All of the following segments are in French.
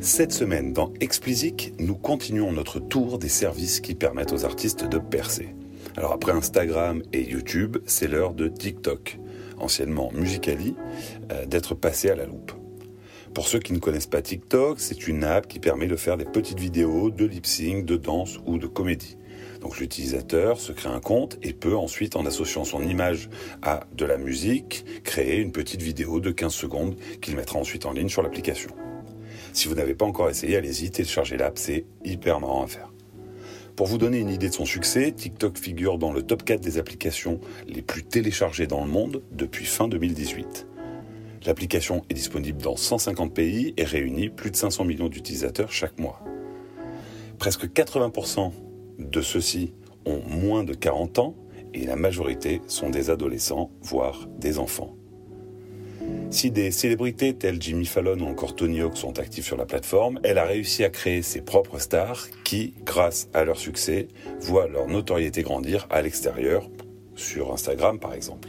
Cette semaine, dans Explicit, nous continuons notre tour des services qui permettent aux artistes de percer. Alors après Instagram et YouTube, c'est l'heure de TikTok, anciennement Musicali, euh, d'être passé à la loupe. Pour ceux qui ne connaissent pas TikTok, c'est une app qui permet de faire des petites vidéos de lip sync, de danse ou de comédie. Donc l'utilisateur se crée un compte et peut ensuite, en associant son image à de la musique, créer une petite vidéo de 15 secondes qu'il mettra ensuite en ligne sur l'application. Si vous n'avez pas encore essayé, allez-y, téléchargez l'app, c'est hyper marrant à faire. Pour vous donner une idée de son succès, TikTok figure dans le top 4 des applications les plus téléchargées dans le monde depuis fin 2018. L'application est disponible dans 150 pays et réunit plus de 500 millions d'utilisateurs chaque mois. Presque 80% de ceux-ci ont moins de 40 ans et la majorité sont des adolescents, voire des enfants. Si des célébrités telles Jimmy Fallon ou encore Tony Hawk sont actifs sur la plateforme, elle a réussi à créer ses propres stars qui, grâce à leur succès, voient leur notoriété grandir à l'extérieur, sur Instagram par exemple.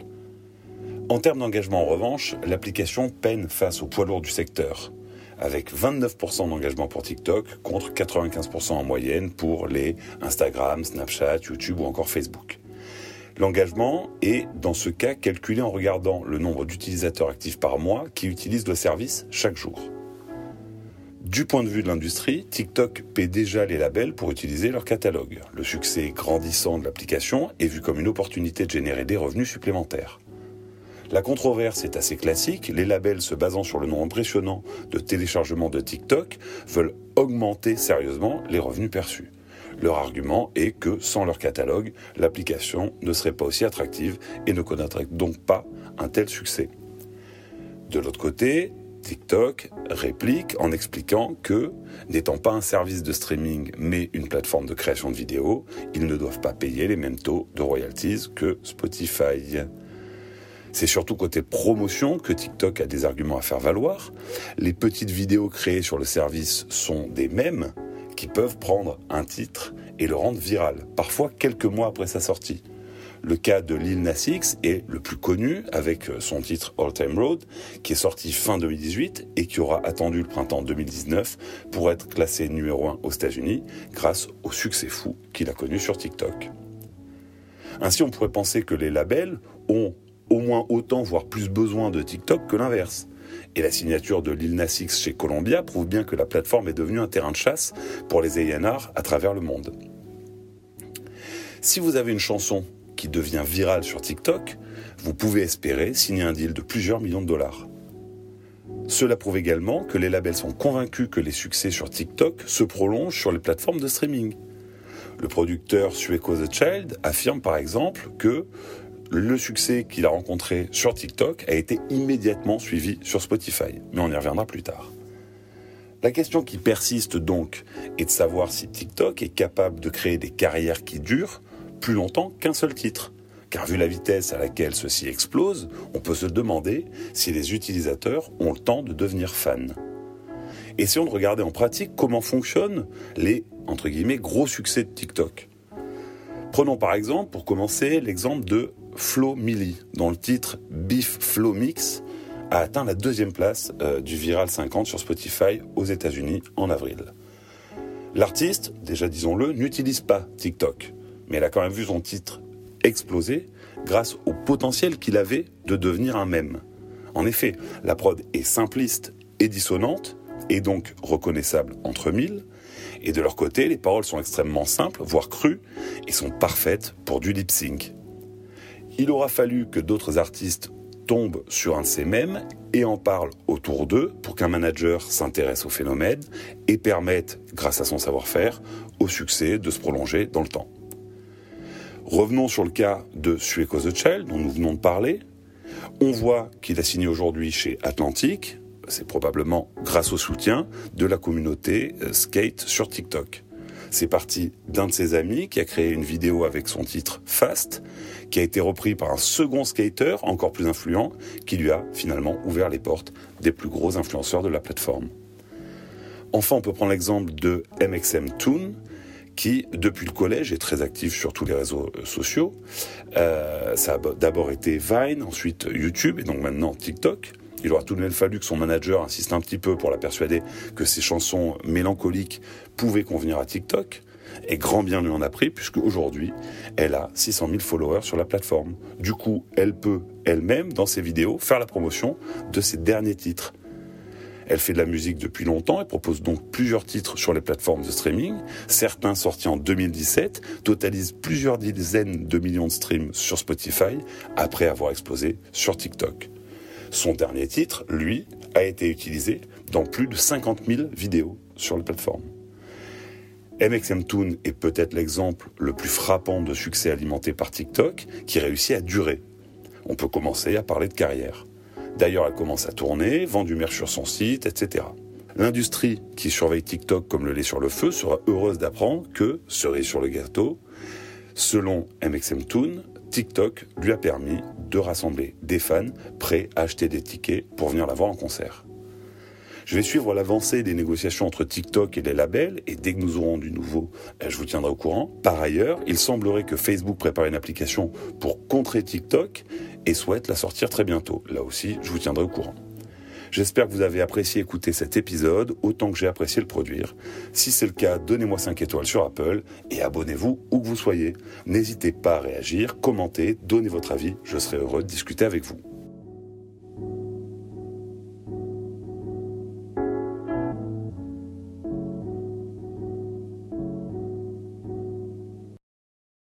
En termes d'engagement, en revanche, l'application peine face au poids lourd du secteur, avec 29% d'engagement pour TikTok contre 95% en moyenne pour les Instagram, Snapchat, YouTube ou encore Facebook. L'engagement est, dans ce cas, calculé en regardant le nombre d'utilisateurs actifs par mois qui utilisent le service chaque jour. Du point de vue de l'industrie, TikTok paie déjà les labels pour utiliser leur catalogue. Le succès grandissant de l'application est vu comme une opportunité de générer des revenus supplémentaires. La controverse est assez classique. Les labels se basant sur le nombre impressionnant de téléchargements de TikTok veulent augmenter sérieusement les revenus perçus. Leur argument est que sans leur catalogue, l'application ne serait pas aussi attractive et ne connaîtrait donc pas un tel succès. De l'autre côté, TikTok réplique en expliquant que, n'étant pas un service de streaming mais une plateforme de création de vidéos, ils ne doivent pas payer les mêmes taux de royalties que Spotify. C'est surtout côté promotion que TikTok a des arguments à faire valoir. Les petites vidéos créées sur le service sont des mêmes qui peuvent prendre un titre et le rendre viral, parfois quelques mois après sa sortie. Le cas de Lil Nas X est le plus connu avec son titre All Time Road qui est sorti fin 2018 et qui aura attendu le printemps 2019 pour être classé numéro 1 aux États-Unis grâce au succès fou qu'il a connu sur TikTok. Ainsi, on pourrait penser que les labels ont au moins autant, voire plus besoin de TikTok que l'inverse. Et la signature de Lil Nas X chez Columbia prouve bien que la plateforme est devenue un terrain de chasse pour les A&R à travers le monde. Si vous avez une chanson qui devient virale sur TikTok, vous pouvez espérer signer un deal de plusieurs millions de dollars. Cela prouve également que les labels sont convaincus que les succès sur TikTok se prolongent sur les plateformes de streaming. Le producteur Sueco The Child affirme par exemple que le succès qu'il a rencontré sur TikTok a été immédiatement suivi sur Spotify, mais on y reviendra plus tard. La question qui persiste donc est de savoir si TikTok est capable de créer des carrières qui durent plus longtemps qu'un seul titre. Car vu la vitesse à laquelle ceci explose, on peut se demander si les utilisateurs ont le temps de devenir fans. Essayons de regarder en pratique comment fonctionnent les entre guillemets gros succès de TikTok. Prenons par exemple, pour commencer, l'exemple de Flo Milli, dont le titre Beef Flow Mix a atteint la deuxième place euh, du Viral 50 sur Spotify aux États-Unis en avril. L'artiste, déjà disons-le, n'utilise pas TikTok, mais elle a quand même vu son titre exploser grâce au potentiel qu'il avait de devenir un mème. En effet, la prod est simpliste et dissonante, et donc reconnaissable entre mille, et de leur côté, les paroles sont extrêmement simples, voire crues, et sont parfaites pour du lip sync. Il aura fallu que d'autres artistes tombent sur un de ces mêmes et en parlent autour d'eux pour qu'un manager s'intéresse au phénomène et permette, grâce à son savoir-faire, au succès de se prolonger dans le temps. Revenons sur le cas de Sueco the Child dont nous venons de parler. On voit qu'il a signé aujourd'hui chez Atlantic, c'est probablement grâce au soutien de la communauté euh, skate sur TikTok. C'est parti d'un de ses amis qui a créé une vidéo avec son titre Fast, qui a été repris par un second skater encore plus influent, qui lui a finalement ouvert les portes des plus gros influenceurs de la plateforme. Enfin, on peut prendre l'exemple de MXM Toon, qui, depuis le collège, est très actif sur tous les réseaux euh, sociaux. Euh, ça a d'abord été Vine, ensuite YouTube et donc maintenant TikTok. Il aura tout de même fallu que son manager insiste un petit peu pour la persuader que ses chansons mélancoliques pouvaient convenir à TikTok. Et grand bien lui en a pris, puisque aujourd'hui, elle a 600 000 followers sur la plateforme. Du coup, elle peut elle-même, dans ses vidéos, faire la promotion de ses derniers titres. Elle fait de la musique depuis longtemps et propose donc plusieurs titres sur les plateformes de streaming. Certains sortis en 2017 totalisent plusieurs dizaines de millions de streams sur Spotify après avoir explosé sur TikTok. Son dernier titre, lui, a été utilisé dans plus de 50 000 vidéos sur la plateforme. MXM Toon est peut-être l'exemple le plus frappant de succès alimenté par TikTok qui réussit à durer. On peut commencer à parler de carrière. D'ailleurs, elle commence à tourner, vend du merch sur son site, etc. L'industrie qui surveille TikTok comme le lait sur le feu sera heureuse d'apprendre que, cerise sur le gâteau, selon MXM Toon, TikTok lui a permis de rassembler des fans prêts à acheter des tickets pour venir la voir en concert. Je vais suivre l'avancée des négociations entre TikTok et les labels et dès que nous aurons du nouveau, euh, je vous tiendrai au courant. Par ailleurs, il semblerait que Facebook prépare une application pour contrer TikTok et souhaite la sortir très bientôt. Là aussi, je vous tiendrai au courant. J'espère que vous avez apprécié écouter cet épisode autant que j'ai apprécié le produire. Si c'est le cas, donnez-moi 5 étoiles sur Apple et abonnez-vous où que vous soyez. N'hésitez pas à réagir, commenter, donner votre avis, je serai heureux de discuter avec vous.